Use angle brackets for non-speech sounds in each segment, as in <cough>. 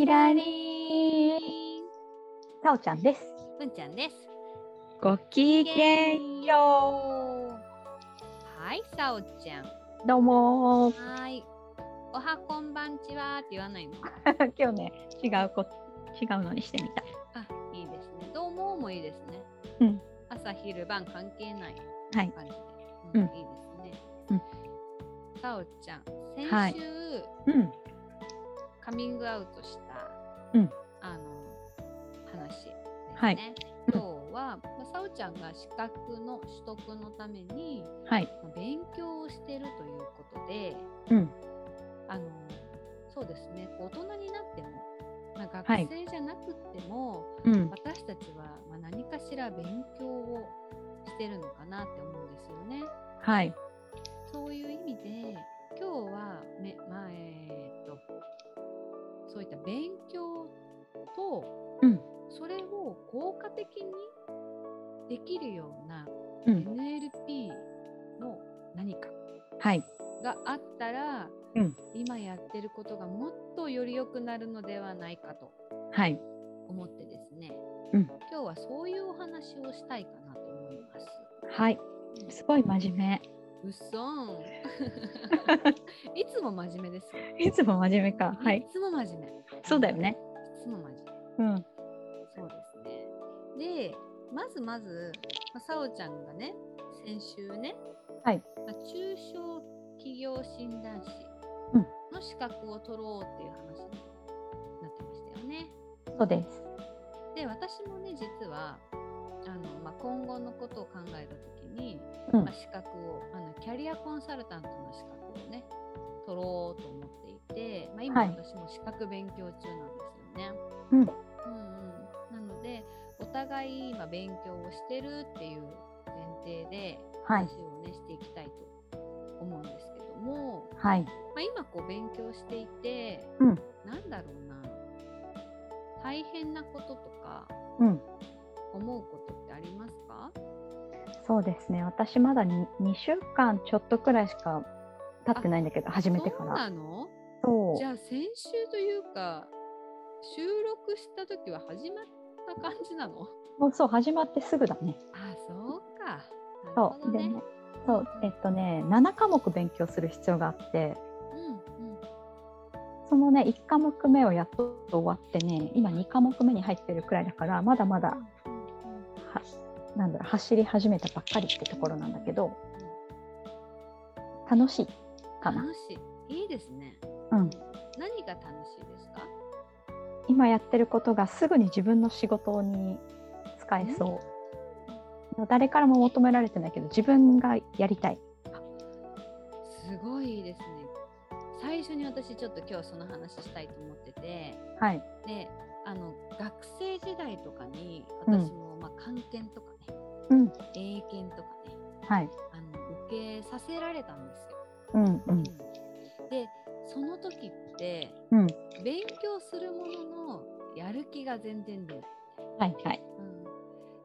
ひらりーさおちゃんです。文ちゃんです。ごきげんよう。はい、さおちゃん。どうもはい。おはこんばんちはって言わないの？<laughs> 今日ね、違うこ違うのにしてみた。あ、いいですね。どうももいいですね。うん。朝昼晩関係ない感じで。はいうん、いいですね。うん、さおちゃん、先週、はいうん、カミングアウトした、うん、あの話ですね。はい、今日は、まあ、さおちゃんが資格の取得のために、はい。まあ、勉強をしてるということで、うん、あのそうですね。大人になっても、まあ、学生じゃなくても、はい、私たちは、まあ、何かしら勉強をしてるのかなって思うんですよね。はい。そういう意味で今日はめ、まあ、えー、っとそういった勉強と、うん、それを効果的にできるような NLP の何かがあったら、うん、今やってることがもっとより良くなるのではないかと思ってですね、うん、今日はそういうお話をしたいかなと思います。はい。すごい真面目。うそん。<laughs> いつも真面目です。いつも真面目か。はい。いつも真面目。そうだよね。いつも真面目。うん。そうですね。で、まずまず、まあ、さおちゃんがね、先週ね、はい。まあ、中小企業診断士の資格を取ろうっていう話になってましたよね。そうです。で、私もね、実は、あのまあ、今後のことを考えた時に、うん、まあ、資格をあのキャリアコンサルタントの資格をね取ろうと思っていて、まあ、今私も資格勉強中なんですよね。うん、うん互い今勉強をしてるっていう前提で話をね、していきたいと思うんですけども、はい。まあ、今こう勉強していて、うん、なんだろうな。大変なこととか、うん、思うことってありますか？そうですね。私まだ 2, 2週間ちょっとくらいしか経ってないんだけど始めてから。そうなの？そう。じゃあ先週というか収録した時は始まった感じなの？もうそう始まってすぐだね。あそうか、そうでねそうえっとね7科目勉強する必要があって、うんうん、そのね1科目目をやっと終わってね今2科目目に入ってるくらいだからまだまだなんだろう走り始めたばっかりってところなんだけど楽しいかな。楽しい。いいですね。うん、何が楽しいですか？今やってることがすぐに自分の仕事に使えそう。誰からも求められてないけど自分がやりたい。すごいですね。最初に私ちょっと今日その話したいと思ってて、はい、であの学生時代とかに私も、まあ、漢検とかね、うん、英検とかね、はい、あの受けさせられたんですよ。うんうん、でその時って、うん、勉強するもののやる気が全然出ない。はいはい。うん、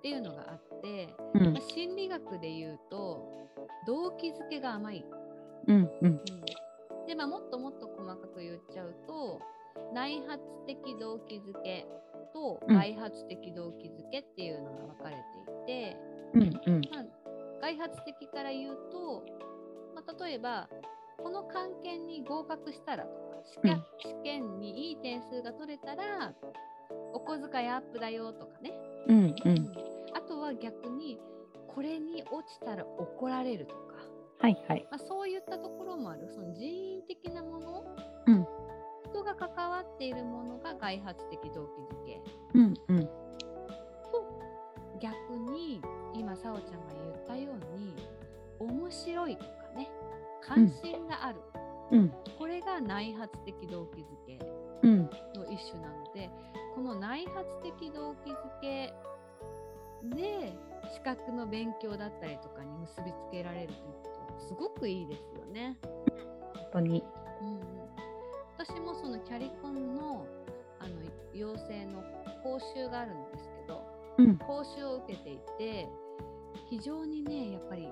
っていうのがあって、うん、まあ、心理学で言うと動機づけが甘い。うんうん、で、まあ、もっともっと細かく言っちゃうと内発的動機づけと外発的動機づけっていうのが分かれていて、うんうん。まあ、外発的から言うと、まあ、例えばこの関係に合格したらとか試験,、試験にいい点数が取れたらお小遣いアップだよとかね、うん。うん、あとは逆にこれに落ちたら怒られるとか、はいはい。まあ、そういったところもあるその人為的なもの、うん、人が関わっているものが外発的動機づけ。うんうん、と逆に今さおちゃんが言ったように面白いとかね関心がある、うん。これが内発的動機づけうん。の一種なのでこの内発的動機づけで資格の勉強だったりとかに結びつけられるということはすごくいいですよね。本当に。うんうん、私もそのキャリコンのあの養成の講習があるんですけどうん。講習を受けていて非常にねやっぱり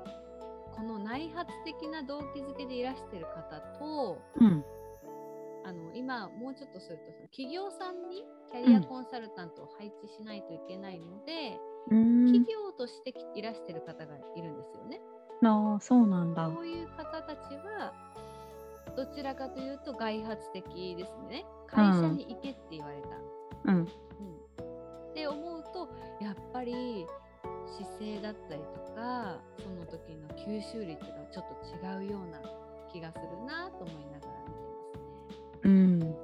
この内発的な動機づけでいらしてる方とうん。あの今もうちょっとするとその企業さんにキャリアコンサルタントを配置しないといけないので、うん企業としていらしてる方がいるんですよね。ああそうなんだそういう方たちはどちらかというと外発的ですね。会社に行けって言われた。うんうんって思うとやっぱり姿勢だったりとかその時の吸収率がちょっと違うような気がするなと思いながら見てますね。うん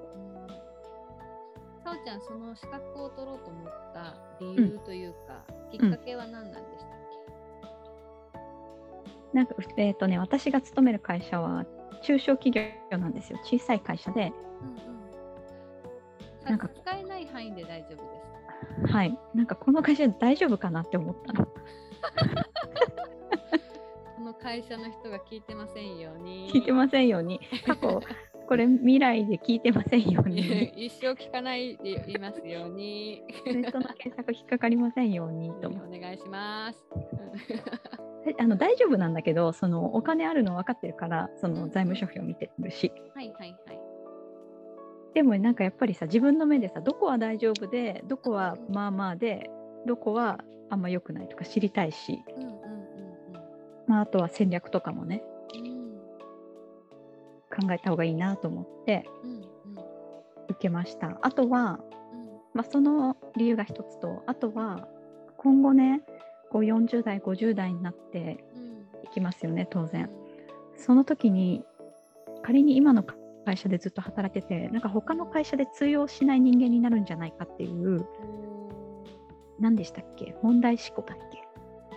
うんさおちゃんその資格を取ろうと思った理由というか、きっかけは何なんでしたっなんかえっ、とね私が勤める会社は中小企業なんですよ。小さい会社で。け、うんうん、なんか使えない範囲で大丈夫です。はい。なんかこの会社大丈夫かなって思ったの。<laughs> この会社の人が聞いてませんように。聞いてませんように。過去これ未来で聞いてませんように <laughs> 一生聞かないでいますように。ネットの検索引っかかりませんようにとお願いします。<laughs> あの大丈夫なんだけどそのお金あるの分かってるからその財務諸表見てるしはいはいはい。でもなんかやっぱりさ自分の目でさどこは大丈夫でどこはまあまあでどこはあんま良くないとか知りたいし、うんうんうんまあ、あとは戦略とかもねうん。考えた方がいいなと思って受けました。あとは、うん。まあ、その理由が一つとあとは今後ねこう40代50代になってうん。いきますよね当然。うん。その時に仮に今の会社でずっと働いててなんか他の会社で通用しない人間になるんじゃないかっていう何でしたっけ？問題思考だっけ？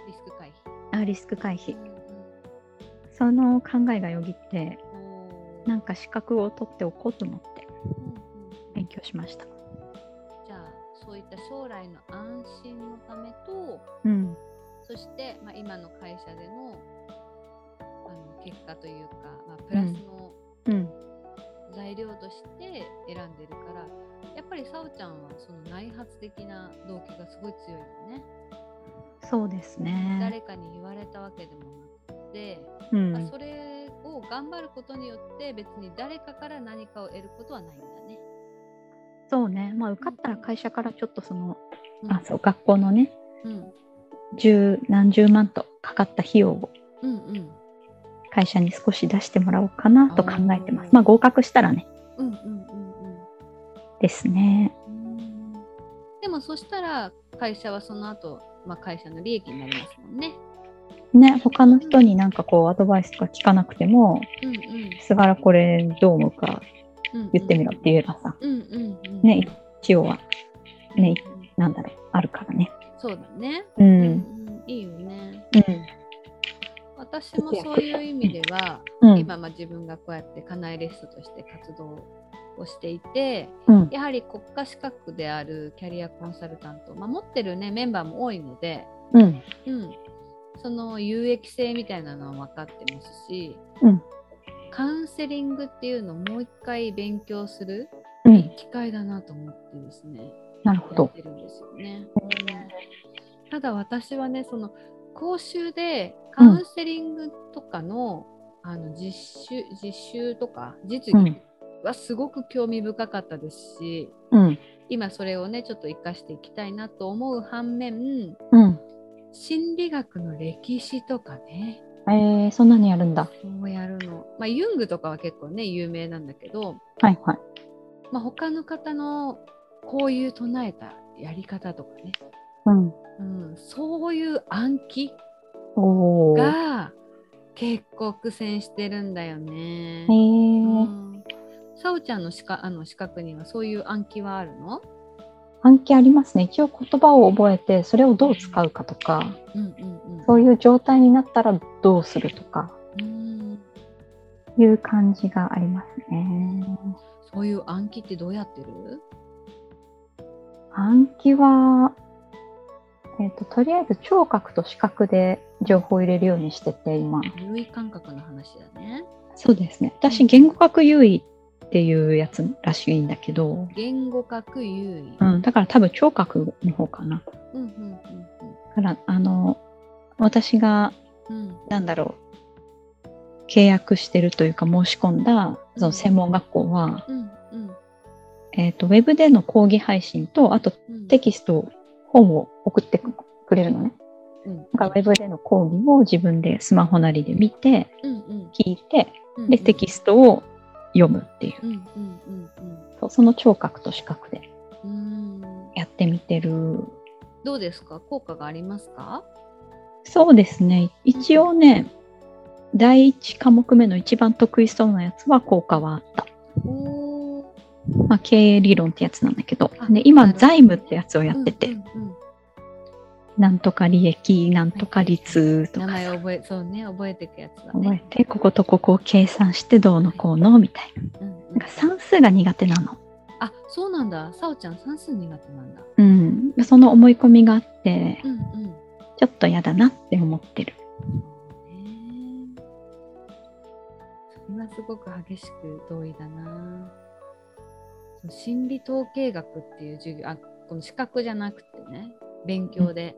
リスク回避。あリスク回避。その考えがよぎってなんか資格を取っておこうと思ってうんうん勉強しました。じゃあそういった将来の安心のためとうん。そして、まあ、今の会社でのあの結果というか、まあ、プラスのうん。材料として選んでるから、やっぱりさおちゃんはその内発的な動機がすごい強いよね。そうですね。誰かに言われたわけでもなくて、うん。まあ、それを頑張ることによって別に誰かから何かを得ることはないんだね。そうね。まあ受かったら会社からちょっとそのうん。あそう学校のねうん。十何十万とかかった費用をうんうん。会社に少し出してもらおうかなと考えてます。まあ合格したらね。うんうんうん。ですね。うん。でもそしたら会社はその後、まあ会社の利益になりますもんね。ね他の人になんかこうアドバイスとか聞かなくてもうんうん。菅原これどう思うかうん言ってみろって言えばさ、うんうんうん。ね一応はねうんなんだろうあるからね。そうだね。ううんん。いいよね。うん。私もそういう意味では、うん。今まあ自分がこうやってカナエリストとして活動をしていてうん。やはり国家資格であるキャリアコンサルタント、まあ、持ってる、ね、メンバーも多いので、うん。うん、その有益性みたいなのは分かってますし、うん。カウンセリングっていうのをもう一回勉強するうん。機会だなと思ってですね、なるほど。てるんですよね。うん。ただ私はねその講習でカウンセリングとかの,、あの実習実習とか実技はすごく興味深かったですし、うん。今それをねちょっと活かしていきたいなと思う反面うん心理学の歴史とかね。えー、そんなにやるんだ。そうやるの、まあ、ユングとかは結構ね有名なんだけど、はいはい。まあ、他の方のこういう唱えたやり方とかね、うん。うん、そういう暗記が結構苦戦してるんだよね。えうん。さおちゃんのしかあの資格にはそういう暗記はあるの？暗記ありますね一応言葉を覚えてそれをどう使うかとかうんうんうんそういう状態になったらどうするとかうんいう感じがありますね。そういう暗記ってどうやってる？暗記は、えっ、と、とりあえず聴覚と視覚で情報を入れるようにしてて、今。優位感覚の話だね。そうですね。私、言語学優位っていうやつらしいんだけど、言語学優位。うん、だから多分聴覚の方かな。うんうんだから、あの、私が、うんうん。なんだろう、契約してるというか申し込んだ、その専門学校は、うんうんえっ、と、ウェブでの講義配信と、あとうん。テキスト、本を送ってくれるのね。うんだからウェブでの講義を自分でスマホなりで見て、うんうん聞いて、うん。で、テキストを読むっていう。うんうんうんそうその聴覚と視覚でうん。うん。やってみてる。どうですか？効果がありますか？そうですね。一応ね、第一科目目の一番得意そうなやつは効果はあった。まあ、経営理論ってやつなんだけどあ。で、今、財務ってやつをやってて、うんうんうんなんとか利益、なんとか率と名か前覚え、そうね、覚えていくやつだ覚ね。えて、こことここを計算してどうのこうのみたいな。なんか算数が苦手なの。あ、そうなんだ。さおちゃん算数苦手なんだ。うん。その思い込みがあって、うんうん。ちょっと嫌だなって思ってる。そうね。それはすごく激しく同意だな。心理統計学っていう授業、あ、この資格じゃなくてね、勉強で。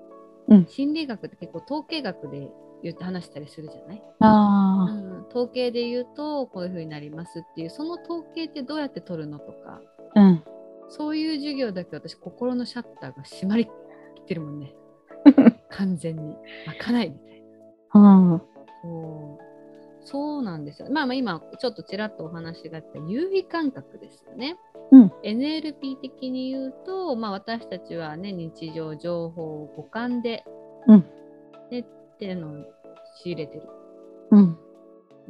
うん心理学って結構統計学で言って話したりするじゃない、あうん、統計で言うとこういう風になりますっていうその統計ってどうやって取るのとかあ。うん。そういう授業だけ私心のシャッターが閉まりきってるもんね <laughs> 完全に開かないみたいな。うん。そうそうなんですよ。まあまあ今ちょっとちらっとお話があった優位感覚ですよね。うん NLP 的に言うと、まあ、私たちはね日常情報を五感で、うんね、っていうのを仕入れてるうん。ん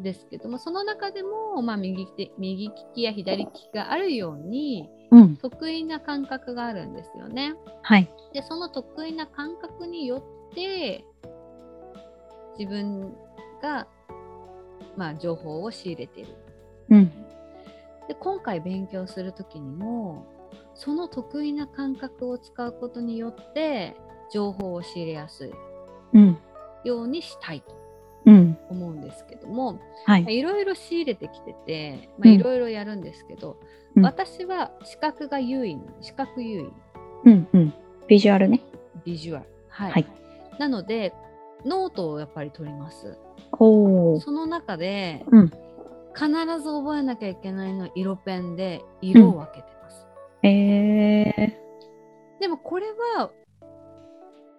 ですけどもその中でも、まあ、右手右利きや左利きがあるようにうん。得意な感覚があるんですよね。はい。でその得意な感覚によって自分が、まあ、情報を仕入れている。うん。で今回勉強する時にもその得意な感覚を使うことによって情報を仕入れやすいうん。ようにしたいとうん。思うんですけどもはい。いろいろ仕入れてきててまあうんいろいろやるんですけど、うん私は視覚が優位視覚優位うん。うん。ビジュアルね。ビジュアルはい、はいなのでノートをやっぱり取りますおー。その中で、うん必ず覚えなきゃいけないのは色ペンで色を分けてます、えでもこれは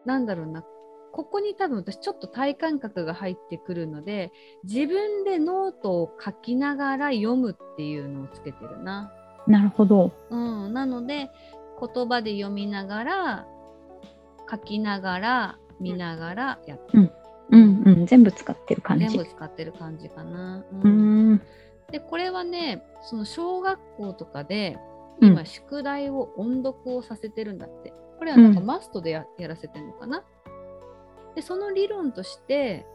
なんだろうなここに多分私ちょっと体感覚が入ってくるので自分でノートを書きながら読むっていうのをつけてるな。ー。なるほど。うん、なので言葉で読みながら書きながら見ながらやってる、うんうん。全部使ってる感じ。全部使ってる感じかな。うーん。でこれはねその小学校とかでうん今宿題を音読をさせてるんだって、これはなんかうんマストでや,、やらせてるのかなでその理論として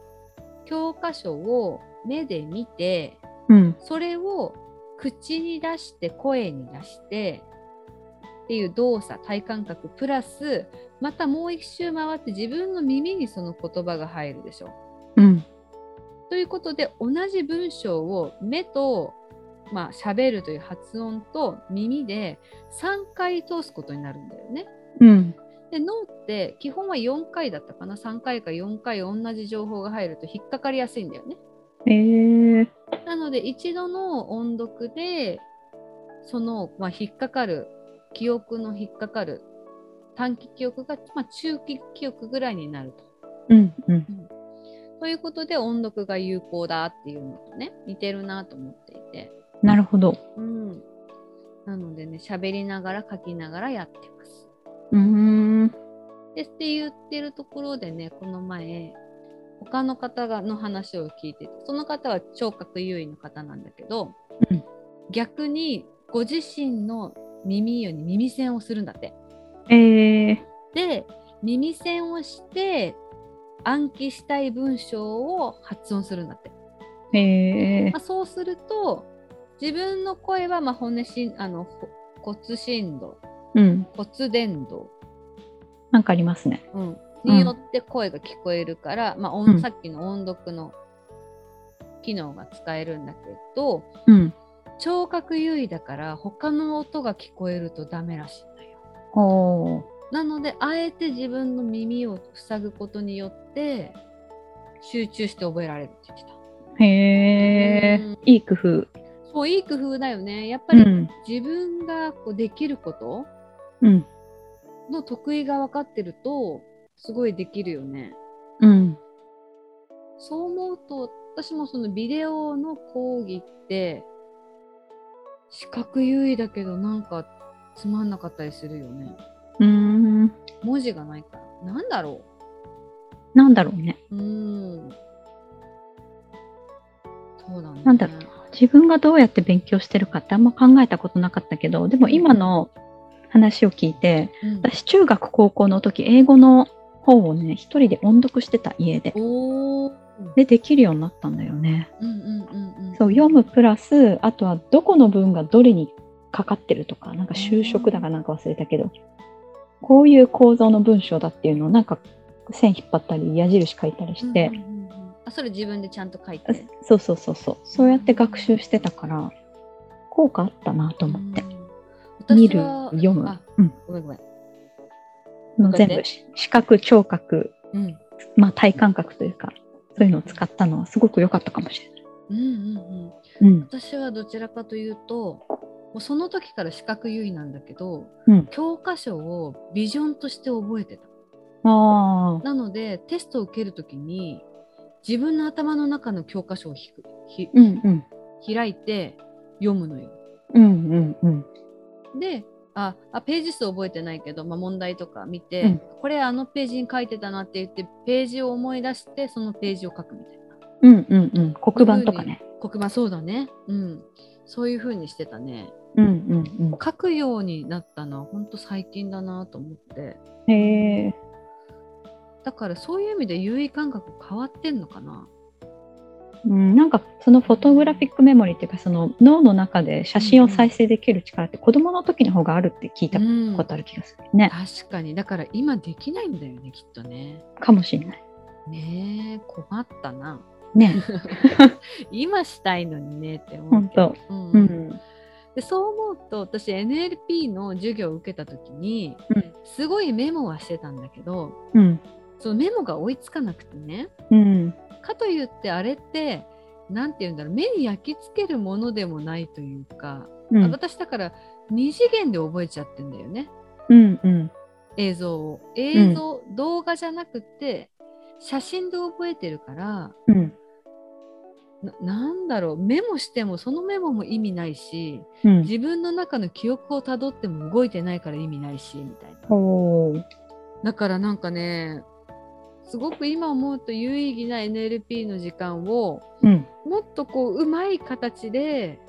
教科書を目で見てうん。それを口に出して声に出してっていう動作体感覚プラスまたもう一周回って自分の耳にその言葉が入るでしょ。うん。ということで同じ文章を目とまあ喋るという発音と耳で3回通すことになるんだよね。うん。で脳って基本は4回だったかな3回か4回同じ情報が入ると引っかかりやすいんだよね。えー。なので一度の音読でその、まあ、引っかかる記憶の引っかかる短期記憶が、まあ、中期記憶ぐらいになると。うんうん。ということで音読が有効だっていうのとね似てるなと思っていて。なるほど。うん、なのでね喋りながら書きながらやってます。うーん。でって言ってるところでねこの前他の方がの話を聞いててその方は聴覚優位の方なんだけど、うん逆にご自身の耳よに耳栓をするんだって。えー。で耳栓をして暗記したい文章を発音するんだって。へえまあ、。そうすると自分の声はまあ骨しあのほ骨振動うん。骨伝導、なんかありますね。うん、によって声が聞こえるから、まあ音うんさっきの音読の機能が使えるんだけどうん。聴覚優位だから他の音が聞こえるとダメらしい。なのであえて自分の耳を塞ぐことによって集中して覚えられるって言ってた。へうんえ。いい工夫。そういい工夫だよね。やっぱりうん。自分がこうできることうん。の得意が分かってるとすごいできるよね。うん。そう思うと私もそのビデオの講義って視覚優位だけどなんかつまんなかったりするよね。うーん。文字がないから。なんだろなんだろうね。うん。そうだね。なんだろう自分がどうやって勉強してるかってあんま考えたことなかったけど、でも今の話を聞いて、うん私中学高校の時英語の本をね、一人で音読してた家で。おー。で、できるようになったんだよね。うんうんうんうん。そう、読むプラス、あとはどこの文がどれにかかってるとか、なんか就職だかなんか忘れたけど、こういう構造の文章だっていうのをなんか線引っ張ったり矢印書いたりして、うんうんうんうんあそれ自分でちゃんと書いて？そうそうそうそう、そうやって学習してたから、効果あったなと思って。うん見る読むあ、うん、ごめんごめん。の全部視覚、聴覚、うん。まあ体感覚というか、そういうのを使ったのはすごく良かったかもしれない。うんうんうん。うん。私はどちらかというともうその時から視覚優位なんだけど、うん。教科書をビジョンとして覚えてた。ああ、なのでテストを受ける時に自分の頭の中の教科書をひくひうんうん。開いて読むのよ。うんうんうん。でああページ数覚えてないけど、まあ、問題とか見て、うん。これあのページに書いてたなって言ってページを思い出してそのページを書くみたいな。うんうんうん。黒板とかね。黒板そうだね。うん。そういう風にしてたねうんうん書くようになったのは本当最近だなと思ってうん。へえ。だからそういう意味で優位感覚変わってんのかなうん、なんかそのフォトグラフィックメモリーっていうかその脳の中で写真を再生できる力って子供の時の方があるって聞いたうんことある気がするね。確かにだから今できないんだよねきっとねかもしれない。ねえ困ったなね。<laughs> 今したいのにねって思うけど、うんうん。でそう思うと私 NLP の授業を受けた時にうん。すごいメモはしてたんだけどうん。そのメモが追いつかなくてねうん。かといってあれって何て言うんだろう目に焼き付けるものでもないというか、うん。私だから二次元で覚えちゃってんだよねうん。うん。映像を映像、動画じゃなくて写真で覚えてるからうん。ななんだろうメモしてもそのメモも意味ないしうん。自分の中の記憶をたどっても動いてないから意味ないしみたいなだからなんかねすごく今思うと有意義な NLP の時間をうん。もっとこううまい形で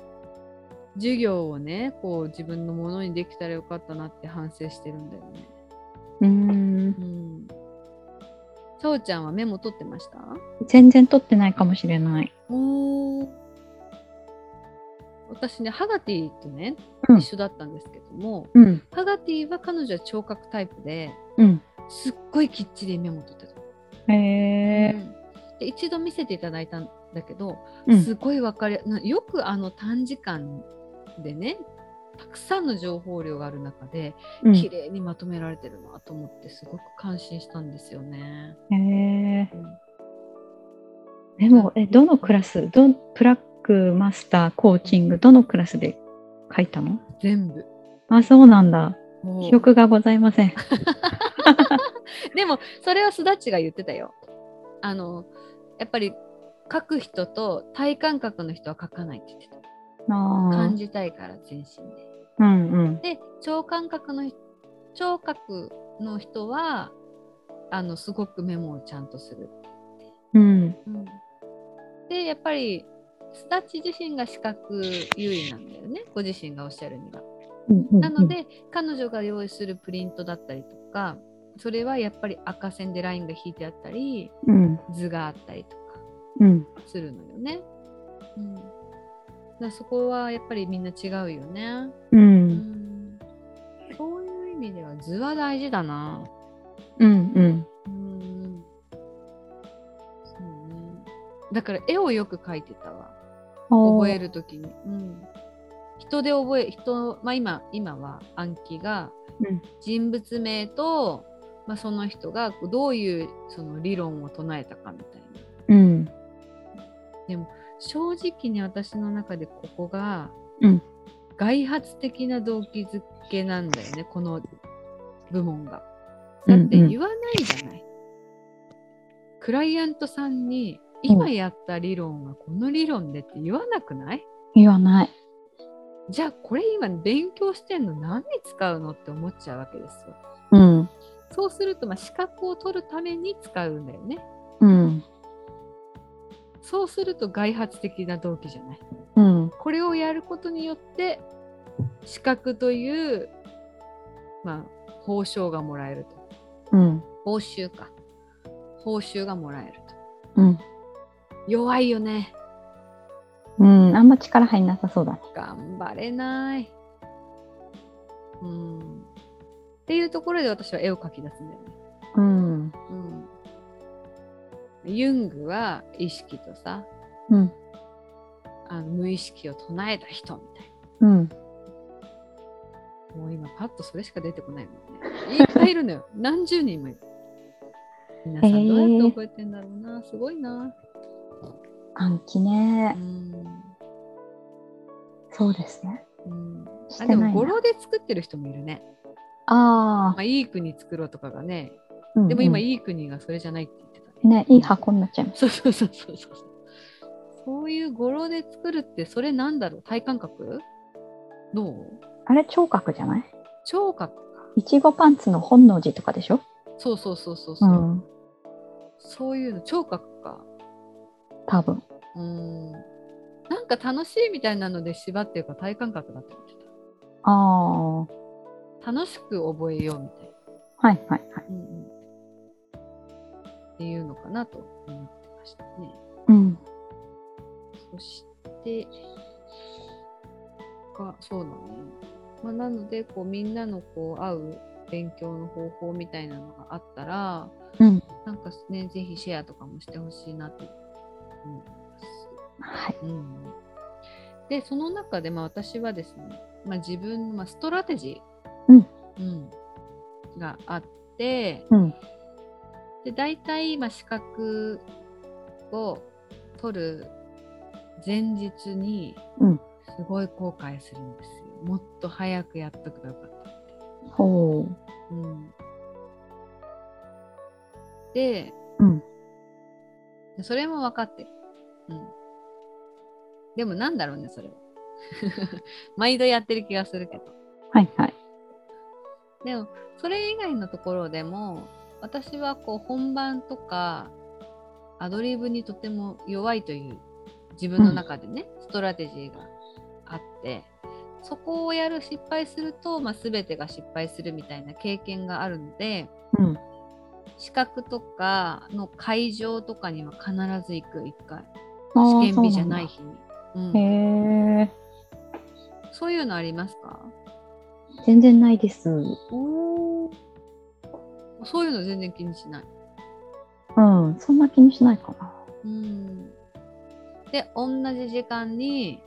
授業をねこう自分のものにできたらよかったなって反省してるんだよね。うーん。うん。そうちゃんはメモ取ってました？全然撮ってないかもしれない。お私ねハガティとね、うん一緒だったんですけどもうん。ハガティは彼女は聴覚タイプでうん。すっごいきっちりメモ取ってた。へえ。うんで一度見せていただいたんだけど、うん。すごいわかりなよくあの短時間でねたくさんの情報量がある中でうん綺麗にまとめられてるなと思ってすごく感心したんですよね。へえ。うんでも、え、どのクラス、どプラックマスター、コーチング、どのクラスで書いたの？全部。あ、そうなんだ。記憶がございません。<laughs> でもそれはすだっちが言ってたよ。あのやっぱり書く人と体感覚の人は書かないって言ってた。あ感じたいから全身で。あ。うんうん。で聴感覚の聴覚の人はあのすごくメモをちゃんとする。うん。うん、でやっぱりスタッチ自身が視覚優位なんだよねご自身がおっしゃるには。うんうんなの、で彼女が用意するプリントだったりとかそれはやっぱり赤線でラインが引いてあったりうん。図があったりとかうん。するのよね。うん、だそこはやっぱりみんな違うよね。う。うんん、そういう意味では図は大事だな。うんうん。うん。そうね。だから絵をよく描いてたわ。覚える。るときに。うん。人で覚え、人、まあ今、今は暗記がうん人物名と、まあ、その人がどういうその理論を唱えたかみたいな。うん。正直に私の中でここが、うん外発的な動機づけなんだよね、この部門が。だってうんうん言わないじゃない。クライアントさんに今やった理論はこの理論でって言わなくない？言わない。じゃあこれ今勉強してんの何に使うのって思っちゃうわけですよ。うん。そうするとまあ資格を取るために使うんだよね。うん。そうすると外発的な動機じゃない。うん。これをやることによって資格という、まあ、報酬がもらえると。うん。報酬か。報酬がもらえると。うん。弱いよね。うん。あんま力入んなさそうだね。頑張れない。うん。っていうところで私は絵を描き出すんだよね。うん。うん。ユングは意識とさ、うん。あの無意識を唱えた人みたいな。うん。もう今パッとそれしか出てこないもんね。いっぱいいるのよ。<laughs> 何十人もいる。皆さんどうやって覚えてんだろうな。すごいな。暗記うね。ん。そうですね。うん、あでも語呂で作ってる人もいるね。あまあ、いい国作ろうとかがね。あ。でも今いいい国がそれじゃないってね。ね、いい箱になっちゃいます。そうそうそうそうそう。そういう語呂で作るってそれなんだろう？体感覚？どう？あれ、聴覚じゃない？聴覚か。いちごパンツの本能寺とかでしょ？そうそうそうそうそうう、ん。そういうの聴覚か。多分。うん。なんか楽しいみたいなので縛ってるから体感覚だって言ってああ。た。楽しく覚えようみたいな。はいはいはい。うんうん。っていうのかなと思ってましたね。うん。そして、がそうだね。まあ、なのでこうみんなのこう合う勉強の方法みたいなのがあったら、うん。なんかね、ぜひシェアとかもしてほしいなと思います。はい。うん、で、その中でまあ私はですね、まあ、自分のまあストラテジー、うんうんがあって、うん。で大体まあ資格を取る前日にうんすごい後悔するんですよ。もっと早くやっとけばよかったって。ほうん、で、うんそれも分かってる。うん、でもなんだろうね、それは。<laughs> 毎度やってる気がするけど。う。はいはい。でも、それ以外のところでも、私はこう本番とかアドリブにとても弱いという自分の中でね、ストラテジーがあって、そこをやる失敗すると、まあ、全てが失敗するみたいな経験があるので、うん。資格とかの会場とかには必ず行く、一回。あー試験日じゃない日に。へえ。そういうのありますか？全然ないです。おそういうの全然気にしない。うん。そんな気にしないかな。うん。で、同じ時間に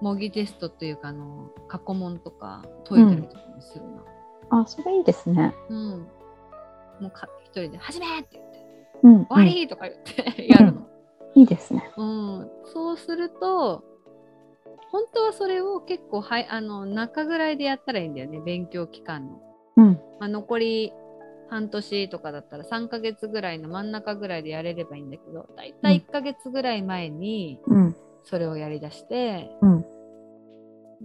模擬テストというか、あの、過去問とか解いたりとかもするな。あ、それいいですね。うん。もうか一人で、始めって言って、うん。終わりとか言って <laughs> やるの。いいですね。うん、そうすると、本当はそれを結構はいあの中ぐらいでやったらいいんだよね、勉強期間の。うん。まあ、残り半年とかだったら3ヶ月ぐらいの真ん中ぐらいでやれればいいんだけど、だいたい1ヶ月ぐらい前にうん。それをやりだして、うん。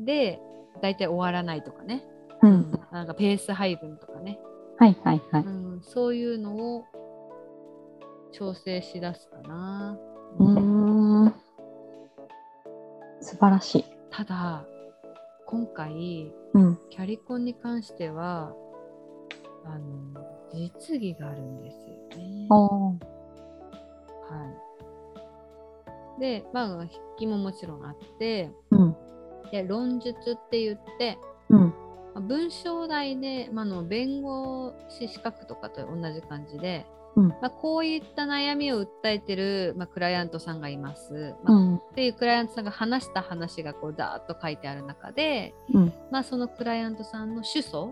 で、だいたい終わらないとかね、う。うんなんかペース配分とかね、はいはいはい。うん、そういうのを調整しだすかな。うーん。素晴らしい。ただ、今回、うん。キャリコンに関しては、あの、実技があるんですよね。はい。で、まあ、筆記ももちろんあってうん。で論述って言って、うん。まあ文章題で、まあ、あの弁護士資格とかと同じ感じで、うんまあ、こういった悩みを訴えてる、まあ、クライアントさんがいます、まあうん。っていうクライアントさんが話した話がこうダーッと書いてある中で、うん。まあ、そのクライアントさんの主訴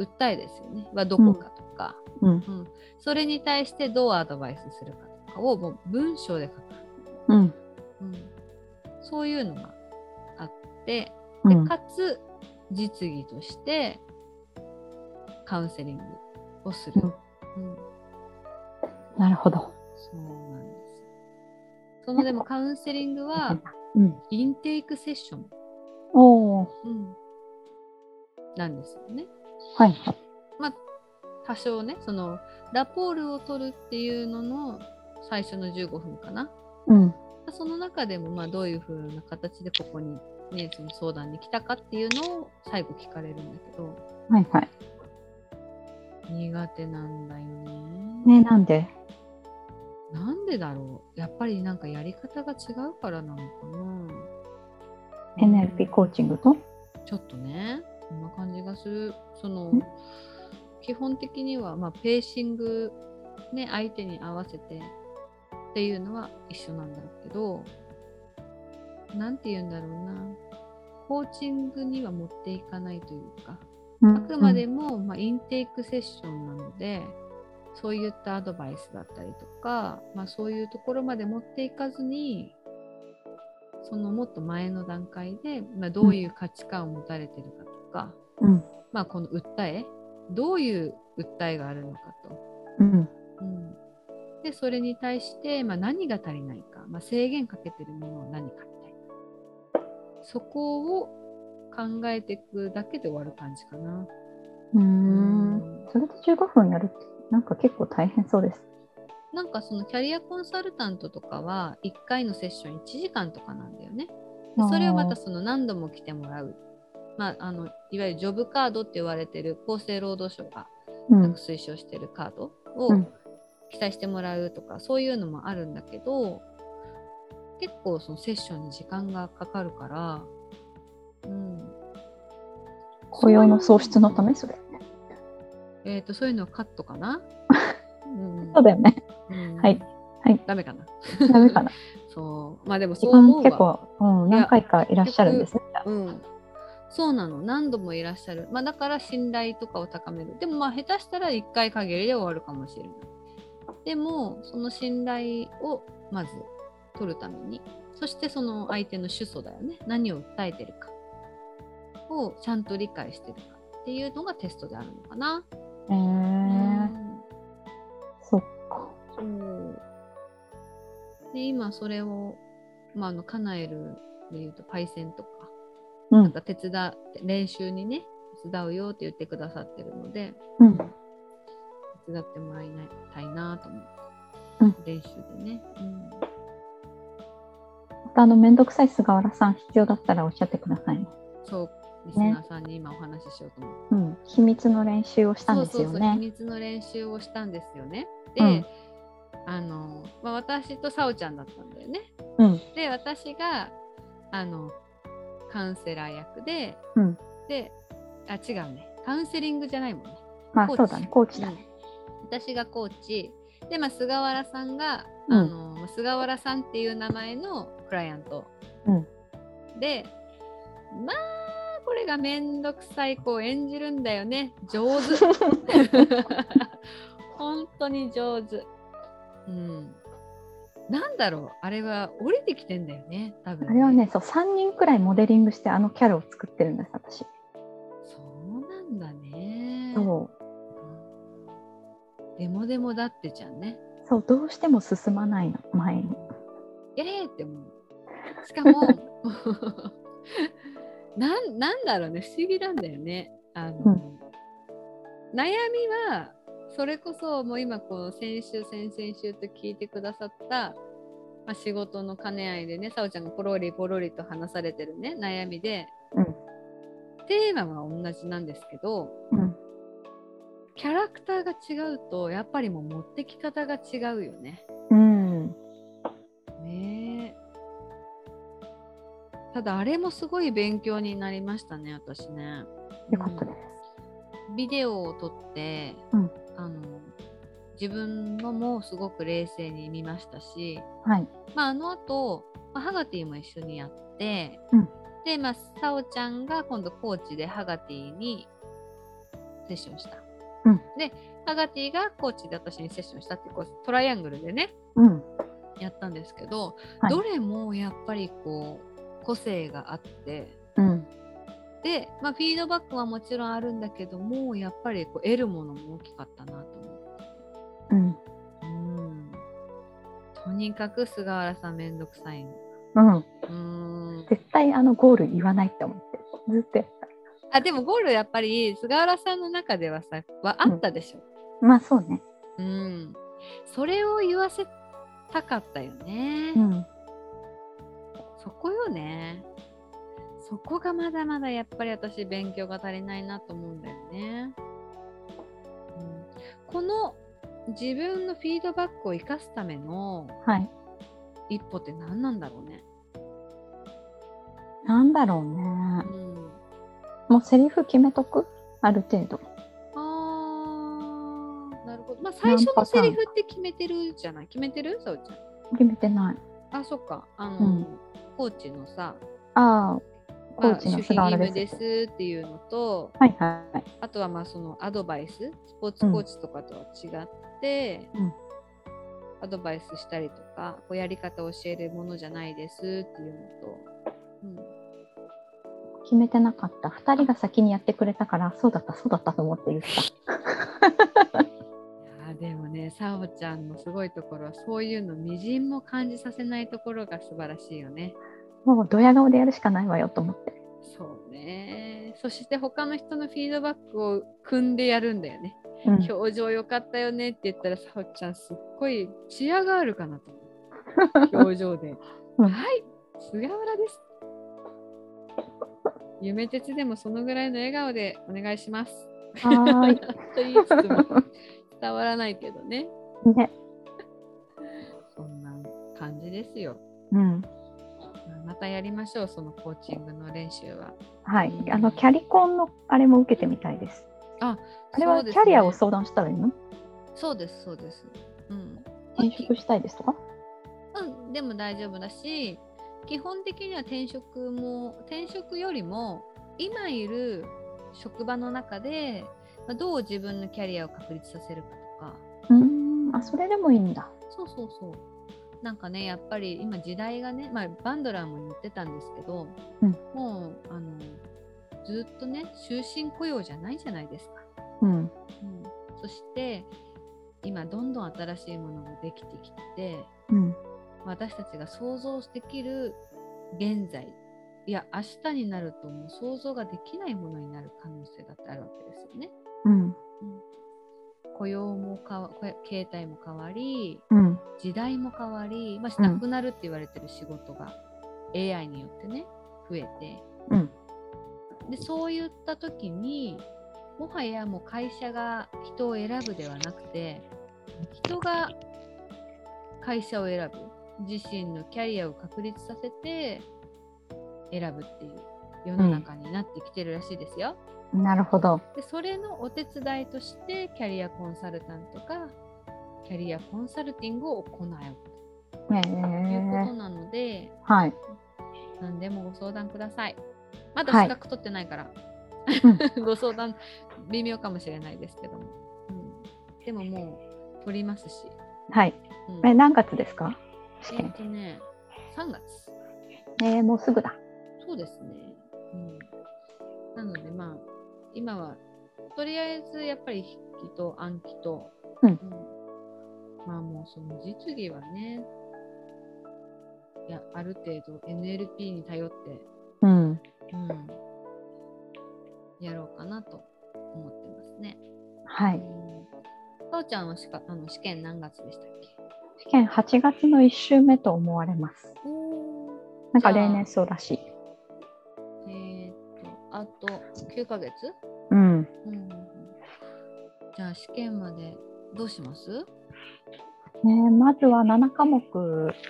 訴えですよねはどこかとか、うん。うんそれに対してどうアドバイスするかとかをもう文章で書く、うん。うん、そういうのがあってでうん。かつ実技としてカウンセリングをする。うんなるほど。そうなんです。そのでもカウンセリングはうん。インテイクセッション、おー。うんなんですよね。はいはい。多少ねそのラポールを取るっていうのの最初の15分かな。うん。その中でもまあどういう風な形でここに、ね、その相談に来たかっていうのを最後聞かれるんだけどはいはい。苦手なんだよね。ねなんで？なんでだろうやっぱりなんかやり方が違うからなのかな ?NLP コーチングと？ちょっとねそんな感じがする。そのん。基本的にはまあペーシングね相手に合わせてっていうのは一緒なんだけどなんて言うんだろうな。コーチングには持っていかないというかああくまでも、まあ、インテイクセッションなのでそういったアドバイスだったりとか、まあ、そういうところまで持っていかずにそのもっと前の段階で、まあ、どういう価値観を持たれてるかうん。まあ、この訴えどういう訴えがあるのかと。うん。うん、でそれに対して、まあ、何が足りないか、まあ、制限かけてるものは何かみたいなそこを考えていくだけで終わる感じかな。うんそれで15分やるって、なんか結構大変そうです。なんかそのキャリアコンサルタントとかは1回のセッション1時間とかなんだよね。でそれをまたその何度も来てもらう。まあ、あのいわゆるジョブカードって言われてる厚生労働省がうん。推奨してるカードをうん。記載してもらうとか、そういうのもあるんだけど結構そのセッションに時間がかかるから、うん、雇用の創出のため？それ。えー、とそういうのはカットかな、<laughs> うん。そうだよね。うん。はい。はい。ダメかな？ダメかな？<laughs> そう。まあでもそう思うわ。結構、うん、何回かいらっしゃるんですね。うん、そうなの。何度もいらっしゃる、まあ、だから信頼とかを高める。でもまあ下手したら1回限りで終わるかもしれない。でもその信頼をまず取るためにそしてその相手の主訴だよね。何を訴えてるか。をちゃんと理解してるかっていうのがテストであるのかな、へえうん。そっか。そう。で今それを、まあ、あのカナエルでいうとパイセンとか。うん。なんか手伝練習にね手伝うよって言ってくださってるのでうん。手伝ってもらいたいなと思って、うん練習でね、うん、またあの、めんどくさい菅原さん必要だったらおっしゃってくださいね。そうリスナーさんに今お話ししようと思って、うん。秘密の練習をしたんですよそうそうそう秘ね。密の練習をしたんですよねで、うんあの、まあ、私とさおちゃんだったんだよねうん。で私があのカウンセラー役で、うん。であ違うね。カウンセリングじゃないもんね。まあコーチ。そうだね、コーチだね。うん。私がコーチ。で、まあ、菅原さんが、うん。あの菅原さんっていう名前のクライアント、うん。でまあこれがめんどくさい子を演じるんだよね。上手。<laughs> 本当に上手。うんなんだろうあれは降りてきてんだよね多分あれはね、そう、3人くらいモデリングしてあのキャラを作ってるんです、私。そうなんだねそう。うんでもでもだってじゃんねそう、どうしても進まないの、前に。やれーって思う。しかも <laughs> なんなんだろうね不思議なんだよね。あの、うん悩みはそれこそもう今こう先週先々週と聞いてくださった、まあ、仕事の兼ね合いでねさおちゃんがポロリポロリと話されてるね悩みでうん。テーマは同じなんですけどうん。キャラクターが違うとやっぱりもう持ってき方が違うよね。うん。ねえただあれもすごい勉強になりましたね私ね。よかったです。うんビデオを撮って、うんあの自分のもすごく冷静に見ましたし、はい。まあ、あの後、まあハガティも一緒にやって、うんで、まあ、さおちゃんが今度コーチでハガティにセッションした。うんで、ハガティがコーチで私にセッションしたってこうトライアングルでねうん。やったんですけど、はいどれもやっぱりこう個性があってうん。で、まあ、フィードバックはもちろんあるんだけどもやっぱりこう得るものも大きかったなと思って。うん。うんとにかく菅原さんめんどくさいの。うん。うーん絶対あのゴール言わないって思って。ずっとあでもゴールやっぱり菅原さんの中ではさはあったでしょ。た。まあそうね。うん、それを言わせたかったよね。うん。そこよね。そこがまだまだやっぱり私勉強が足りないなと思うんだよね。うん、この自分のフィードバックを生かすためのはい。一歩って何なんだろうね。なんだろうね。うんもうセリフ決めとく？ある程度。あーなるほど。まあ最初のセリフって決めてるじゃない？決めてる？そうちゃん。決めてない。あ、そっか。あの、うんコーチのさ、ああ、コまあーチの菅原義です。務ですっていうのと、はいはい。あとはまあそのアドバイス、スポーツコーチとかとは違って、うんアドバイスしたりとか、こうやり方を教えるものじゃないですっていうのと、うん、決めてなかった。二人が先にやってくれたから、そうだった、そうだったと思って言った。いやーでもね、さおちゃんのすごいところは、そういうのみじんも感じさせないところが素晴らしいよね。もうドヤ顔でやるしかないわよと思って。そうね。そして他の人のフィードバックを組んでやるんだよね。うん、表情良かったよねって言ったら、さおちゃんすっごいチアガールかなと思う。表情で。<laughs> うんはい、菅原です。夢鉄でもそのぐらいの笑顔でお願いします。はーい。と言いつつも伝わらないけどね。<laughs> ね。そんな感じですよ。うん。またやりましょう、そのコーチングの練習は。はい。うんあの、キャリコンのあれも受けてみたいです。あ、あれはキャリアを相談したらいいの？そうです、そうです。うん。転職したいですとか？うん、でも大丈夫だし、基本的には転職も、転職よりも、今いる職場の中で、まあどう自分のキャリアを確立させるかとか、うーん。あ、それでもいいんだ。そうそうそう。なんかね、やっぱり今時代がね、まあ、バンドラーも言ってたんですけど、うんもうあのずっとね、終身雇用じゃないじゃないですか。うん。うん、そして、今どんどん新しいものができてきて、うん。私たちが想像できる現在、いや、明日になるともう想像ができないものになる可能性だってあるわけですよね。うん。雇用もかわ、形態も変わり、うん。時代も変わり、まあ、うんなくなるって言われてる仕事が AI によってね、増えて、うん。でそういった時にもはやもう会社が人を選ぶではなくて人が会社を選ぶ自身のキャリアを確立させて選ぶっていう世の中になってきてるらしいですよ。なるほど。でそれのお手伝いとしてキャリアコンサルタントがキャリアコンサルティングを行うえということー、なので、はい。何でもご相談ください。まだはい資格取ってないから、う <laughs> ご相談微妙かもしれないですけども。うん、でももう取りますし。はい。うんえ、何月ですか？試えっ験。とね、3月。えー、もうすぐだ。そうですね。うん、なのでまあ、今はとりあえずやっぱり筆記と暗記と、うんまあもうその実技はね、いやある程度 NLP に頼ってうん。うん、やろうかなと思ってますね。はい。うん。さおちゃんはしかあの試験何月でしたっけ？試験8月の1週目と思われます。おなんか例年そうらしい。9ヶ月、うん。うんうんうん、じゃあ試験までどうします？ね、まずは7科目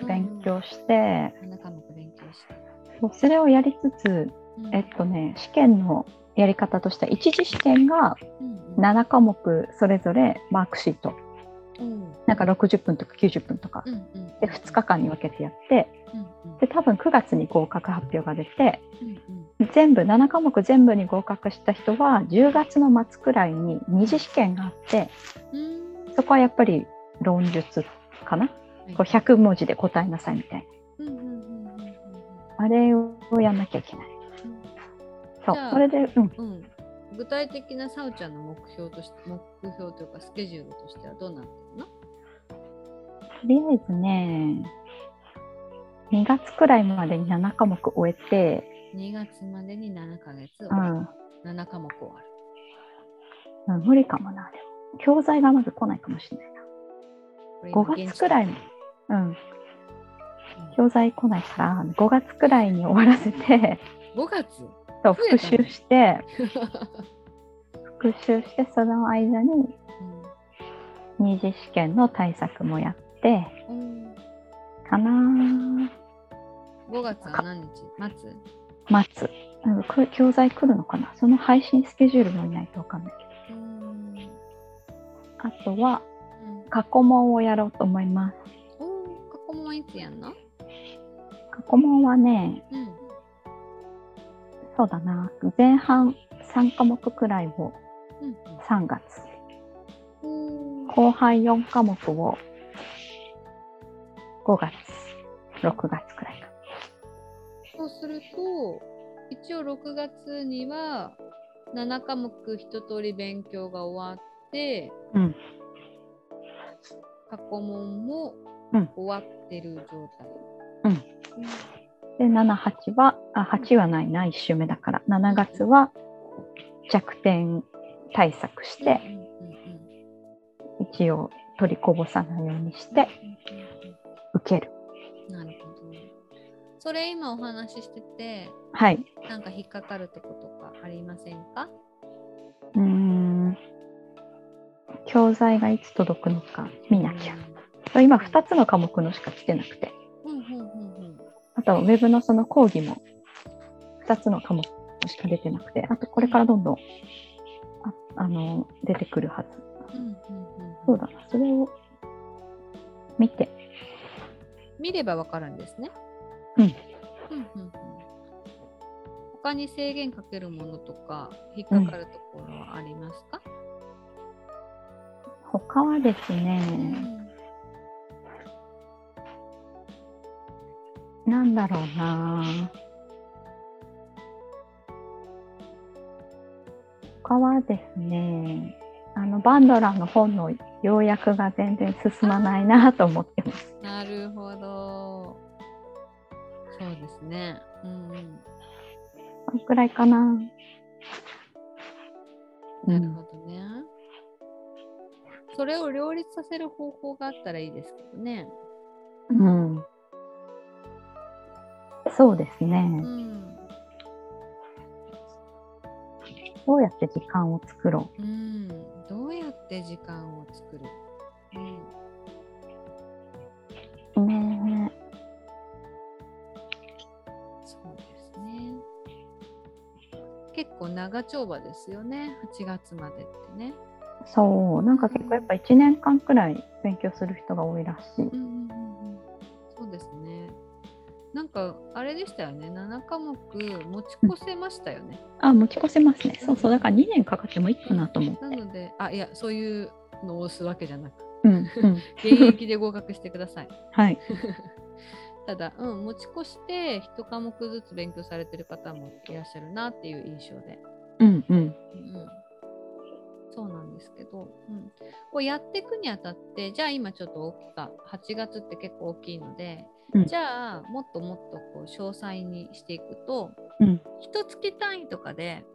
勉強して、?7 科目勉強して。そうそれをやりつつ、うん。えっとね、試験のやり方としては、一次試験がうんうん。7科目それぞれマークシート、うん。なんか60分とか90分とか、うんうんで2日間に分けてやって、うんうん。で多分9月に合格発表が出て、うん全部7科目全部に合格した人は10月の末くらいに二次試験があってうん。そこはやっぱり論述かな、こう100文字で答えなさいみたいな。あれをやんなきゃいけない。そうそれでうん。うん。具体的なさおちゃんの目標として目標というかスケジュールとしてはどうなってるの？とりあえずね2月くらいまでに7科目終えて、2月までに7ヶ月う、ん。7科目終わる。うん無理かもなでも。教材がまず来ないかもしれないな。これ今5月くらいに。うんうん。教材来ないから5月くらいに終わらせて。5月？そう増えたね復習して復習してその間に二次試験の対策もやって。うん。かな5月は何日？待つ？待つ。なんかく教材来るのかな？その配信スケジュールも見ないとわかんないけうん。どあとはうん。過去問をやろうと思います。過去問はいつやんの？過去問はねうん。そうだな。前半3科目くらいをうん。3月。うん後半4科目を5月6月くらいかそうすると一応6月には7科目一通り勉強が終わってうん。過去問もうん。終わってる状態。うん。うんで78はあ8はないな1週目だから7月は弱点対策して一応取りこぼさないようにして受ける。なる。それ今お話ししてて、はい。なんか引っかかるとことかありませんか？うーん。教材がいつ届くのか見なきゃ。今2つの科目のしか来てなくて。うんうんうんうん。あとウェブのその講義も2つの科目しか出てなくて。あとこれからどんどんああの出てくるはず。うんうんうん。そうだな。それを見て。見ればわかるんですね。うん。うんうんうん。他に制限かけるものとか引っかかるところはありますか、他はですうね、んなんだろうな。他はですね。あのバンドラーの本の要約が全然進まないなと思ってます。なるほど。そうですね。うんうんこのくらいかな。なるほどね。それを両立させる方法があったらいいですけどね。うん。うんそうですうね。ん。どうやって時間を作ろうん。どうやって時間を作る、結構長丁場ですよね。8月までってね。そう。なんか結構やっぱ1年間くらい勉強する人が多いらしい。うんうんうんうん。そうですね。なんかあれでしたよね。7科目持ち越せましたよね。あ、持ち越せますね。そうそう。だから2年かかってもいいかなと思って。なので、あ、いや、そういうのを押すわけじゃなく、うん。うん。<laughs> 現役で合格してください。はい。<laughs> ただ、うん、持ち越して1科目ずつ勉強されてる方もいらっしゃるなっていう印象で。うんうん。うん、そうなんですけど、うん、こうやっていくにあたって、じゃあ今ちょっと大きか、8月って結構大きいので、うんじゃあもっともっとこう詳細にしていくと、うん一月単位とかで、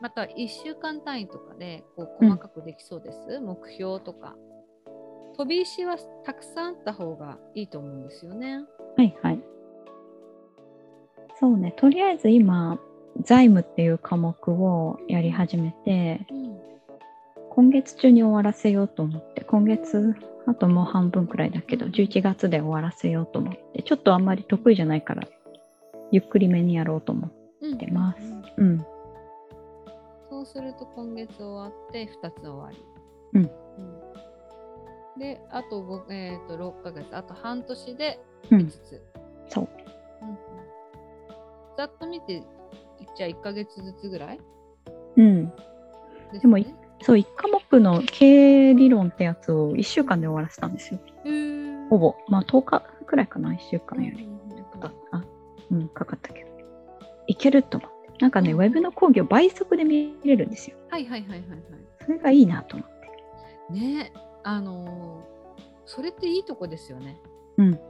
または1週間単位とかでこう細かくできそうです、目標とか。飛び石はたくさんあった方がいいと思うんですよね。はいはい。そうね。とりあえず今、財務っていう科目をやり始めて、うん今月中に終わらせようと思って、今月、あともう半分くらいだけど、11月で終わらせようと思って、ちょっとあんまり得意じゃないから、ゆっくりめにやろうと思うんってますうんう。うん。そうすると今月終わって2つ終わり。うんうんで、あと,、ごえー、と6ヶ月、あと半年でうん5つ。そう。うんうんざっと見て、じゃあ1ヶ月ずつぐらい？うん。です、ね、でもいそう、1科目の経営理論ってやつを1週間で終わらせたんですよ。ほぼ。まあ10日くらいかな、1週間より。うんかかったけど。いけると思って。なんかね、うんウェブの講義を倍速で見れるんですよ。はいはいはいはいはい。それがいいなと思って。ねあのーそれっていいとこですよね。うん。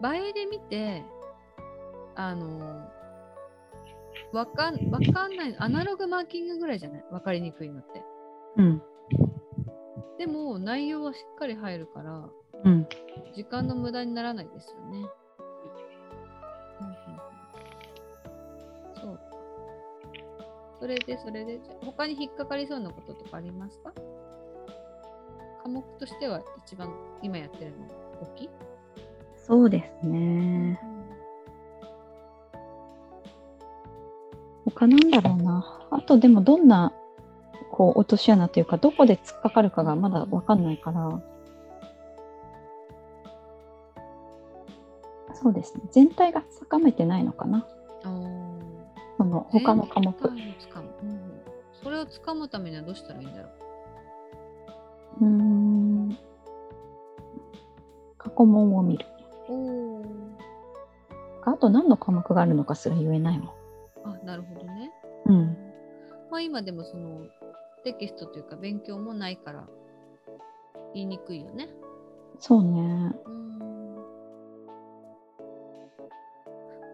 倍で見て、あのーわかんわかんない、アナログマーキングぐらいじゃない？わかりにくいのって。うん。でも内容はしっかり入るから、うん。時間の無駄にならないですよね。そうか。それで、それで、他に引っかかりそうなこととかありますか？科目としては一番今やってるの大きい、そうですね。他なんだろうな。あとでもどんなこう落とし穴というかどこで突っかかるかがまだわかんないから。そうですね。全体がつかめてないのかな。その他の科目。それをつかむためにはどうしたらいいんだろうーん。過去問を見る。あと何の科目があるのかすら言えないもん。あ、なるほどね。うん。まあ今でもそのテキストというか勉強もないから言いにくいよね。そうね。うん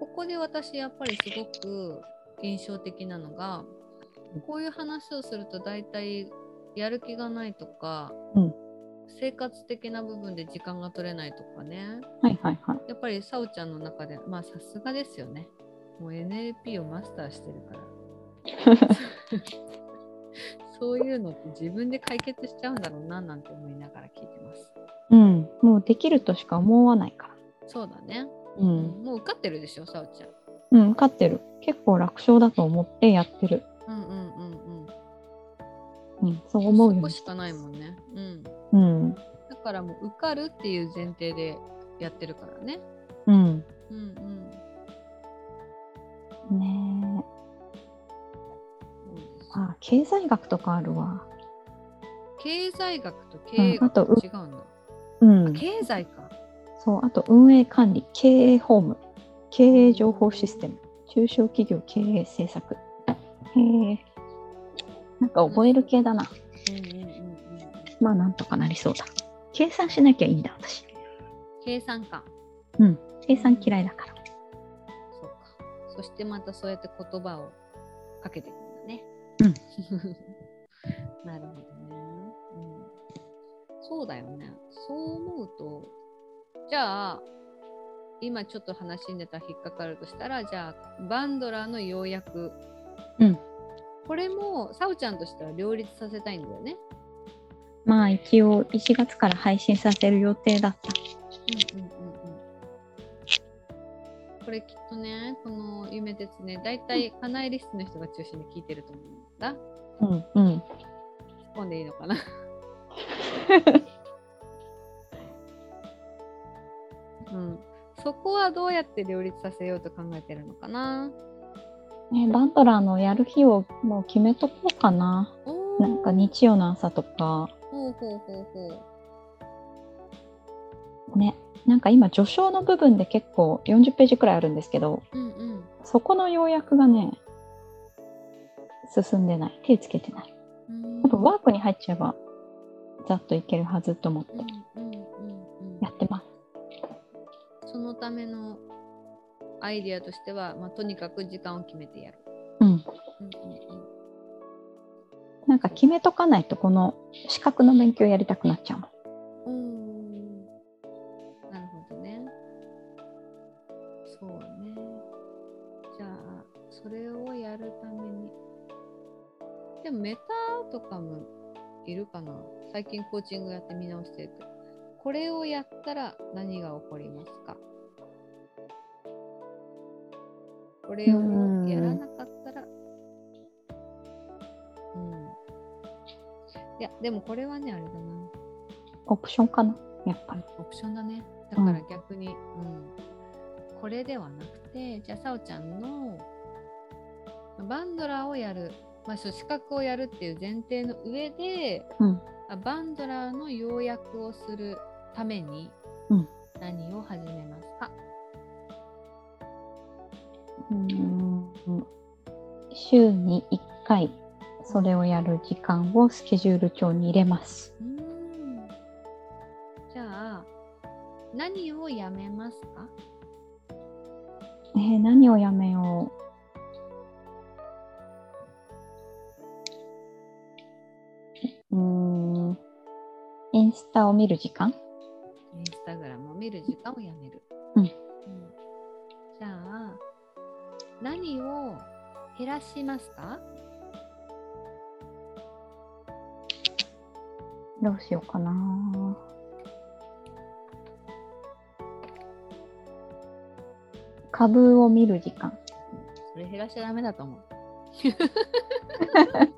ここで私やっぱりすごく印象的なのがこういう話をすると大体やる気がないとか、うん生活的な部分で時間が取れないとかねはいはいはい。やっぱりさおちゃんの中でまあさすがですよねもう NLP をマスターしてるから <laughs> そういうのって自分で解決しちゃうんだろうななんて思いながら聞いてますうん。もうできるとしか思わないから。そうだね、う。うんもう受かってるでしょさおちゃんうん、勝ってる。結構楽勝だと思ってやってる。うんうんうんうんうん、そう思うよそこ。しかないもんね。からもう受かるっていう前提でやってるからね。うん。うんうん。ねそうですあ、経済学とかあるわ。経済学と経営うんあと学違うんだ。うん。経済か。そう、あと運営管理、経営法務、経営情報システム、中小企業経営政策。へえ。なんか覚える系だな。うんうんうんうん。まあなんとかなりそうだ。計算しなきゃいいんだ、私。計算か。うん。計算嫌いだから。そうか。そしてまたそうやって言葉をかけていくんだね。うん。<laughs> なるほどね。うん。そうだよね。そう思うと、じゃあ、今ちょっと話に出た引っかかるとしたら、じゃあ、バンドラーの要約。うん。これも、サウちゃんとしては両立させたいんだよね。まあ一応1月から配信させる予定だった。うんうんうんうん。これきっとね、この夢鉄ね、大体、カナエリストの人が中心に聞いてると思うんだ。うんうん。突っ込んでいいのかな？<laughs> うん、そこはどうやって両立させようと考えてるのかな？ね、バンドラーのやる日をもう決めとこうかな。なんか日曜の朝とか。ほうほうほうほね。なんか今序章の部分で結構40ページくらいあるんですけど、う。うんうん。そこの要約がね、進んでない。手つけてない。うん多分ワークに入っちゃえば、ざっといけるはずと思ってうんうんうんうんやってます。そのためのアイディアとしては、まあ、とにかく時間を決めてやる。うん。うんうんなんか決めとかないと、この資格の勉強やりたくなっちゃう。うん。なるほどね。そうね。じゃあ、それをやるために。でもメタとかもいるかな最近コーチングやって見直してるけど。これをやったら何が起こりますか？これをやらなかったいや、でもこれはね、あれだな。オプションかな？やっぱり。オプションだね。だから逆に、うん、これではなくて、じゃあ、さおちゃんのバンドラーをやる、まあ、資格をやるっていう前提の上で、うん。あバンドラーの要約をするためにうん何を始めますか、うん週に1回それをやる時間をスケジュール帳に入れます。うーんじゃあ何をやめますか？えー何をやめよう？うーん。インスタを見る時間？インスタグラムを見る時間をやめる。うんじゃあ何を減らしますか？どうしようかな。株を見る時間。それ減らしちゃダメだと思う。<laughs>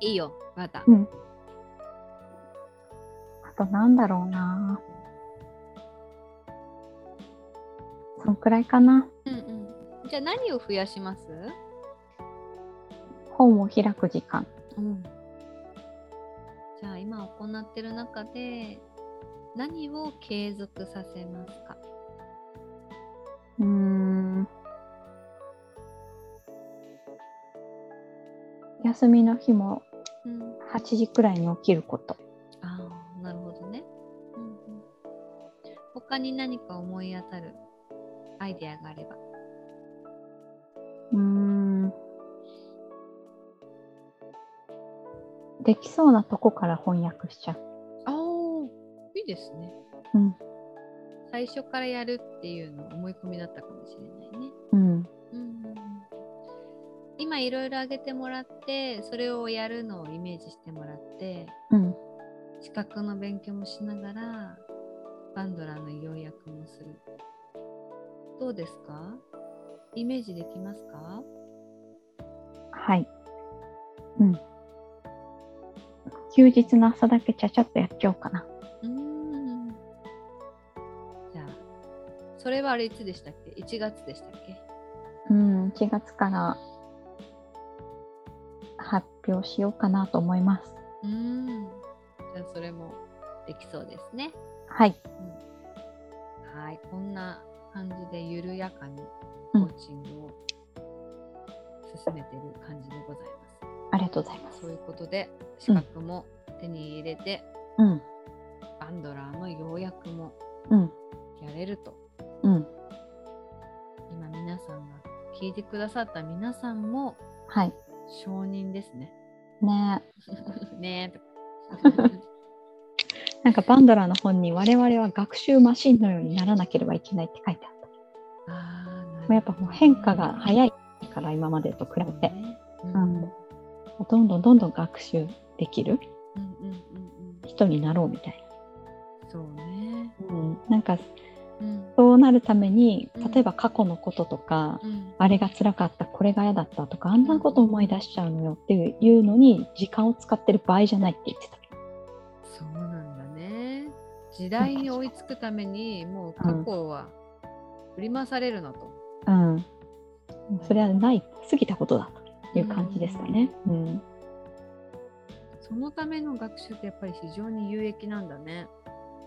いいよ、また。うん。あとなんだろうな。そんくらいかな。うんうん。じゃあ何を増やします？本を開く時間。うん。じゃあ今行ってる中で何を継続させますか？うーん。休みの日もうん。8時くらいに起きること。ああ、なるほどね。うんうん。他に何か思い当たるアイデアがあれば。うーん。できそうなとこから翻訳しちゃう。ああ、いいですね。うん。最初からやるっていうの思い込みだったかもしれないね。うん。うん今いろいろ挙げてもらってそれをやるのをイメージしてもらってうん。資格の勉強もしながらバンドラーの要約もするどうですか？イメージできますか？はい。うん。休日の朝だけちゃちゃっとやっちゃおうかな。うーんじゃあそれはあれいつでしたっけ？1月でしたっけ？うん、1月から発表しようかなと思います。うーんじゃあそれもできそうですねはい。はい、こんな感じで緩やかにうんコーチングを進めている感じでございます。ありがとうございますそう。いうことで資格も手に入れて、うん。バンドラーの要約もうん。やれるとうん。今皆さんが聞いてくださった皆さんもはい。承認ですね。ね <laughs> ねえと <laughs> なんかバンドラーの本に我々は学習マシンのようにならなければいけないって書いてあった。あやっぱもう変化が早いから今までと比べて、ねううんん、どんどんどんどん学習できるうんうんうん人になろうみたいうんそうね。な、うん、なんかうん。そうなるためにうん。例えば過去のこととか、うん。あれが辛かったこれが嫌だったとかあんなこと思い出しちゃうのよっていうのに時間を使ってる場合じゃないって言ってた。そうなんだね。時代に追いつくためにもう過去は振り回されるなと。うん、それはない過ぎたことだという感じですかね。うんそのための学習ってやっぱり非常に有益なんだね。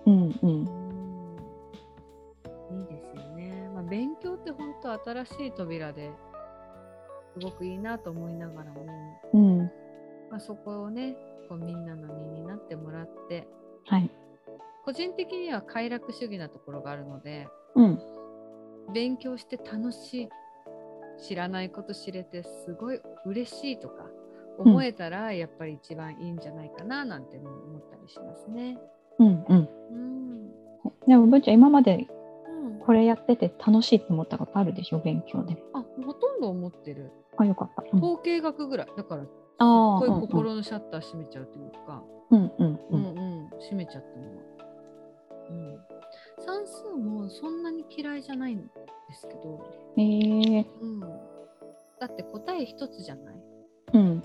うんううんん。いいですよね。まあ、勉強って本当新しい扉ですごくいいなと思いながらも、うんまあ、そこをねこうみんなの身になってもらってはい個人的には快楽主義なところがあるのでうん勉強して楽しい知らないこと知れてすごい嬉しいとか思えたらやっぱり一番いいんじゃないかななんても思ったりしますね。うんうんうん。でもぶんちゃん今までうん、これやってて楽しいって思ったことあるでしょ？勉強で。あほとんど思ってる。あよかった。うん、統計学ぐらいだからあーこういう心のシャッター閉めちゃうというか、うんうんううんんうん、閉めちゃったのは。うん。算数もそんなに嫌いじゃないんでですけど、えー、うん、だって答え一つじゃない？うん。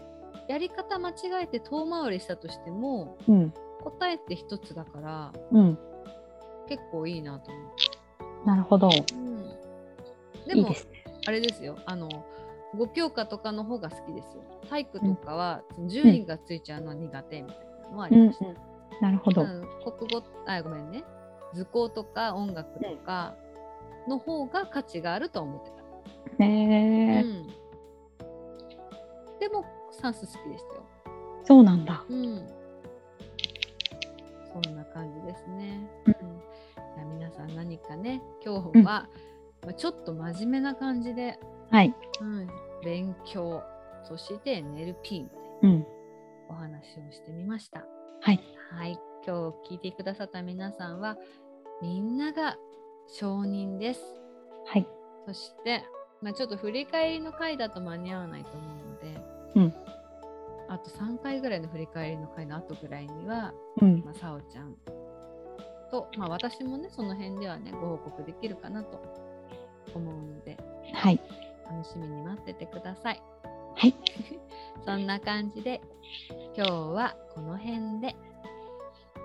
やり方間違えて遠回りしたとしてもうん。答えって一つだからうん。結構いいなと思う。なるほど。うん、でもいいですね。あれですよあの5教科とかの方が好きですよ。体育とかは順位がついちゃうのは苦手みたいなのはあうん、うんりました。。なるほど。うん国語あごめんね図工とか音楽とかの方が価値があると思ってた。えー、うん、でも算数好きでしたよ。そうなんだ。うん。そんな感じですね。うんう皆さん何かね今日は、まあちょっと真面目な感じで、はい。うん、勉強そして NLP みたいなうん。お話をしてみました。はい。はい、今日聞いてくださった皆さんはみんなが承認です。はい。そして、まあ、ちょっと振り返りの回だと間に合わないと思うので、うんあと3回ぐらいの振り返りの回の後ぐらいには、うん。まあ、さおちゃんと、まあ、私もねその辺ではねご報告できるかなと思うのではい。楽しみに待っててください。はい。<laughs> そんな感じで今日はこの辺で。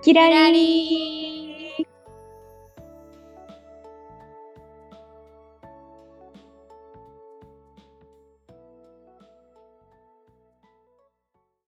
キラリー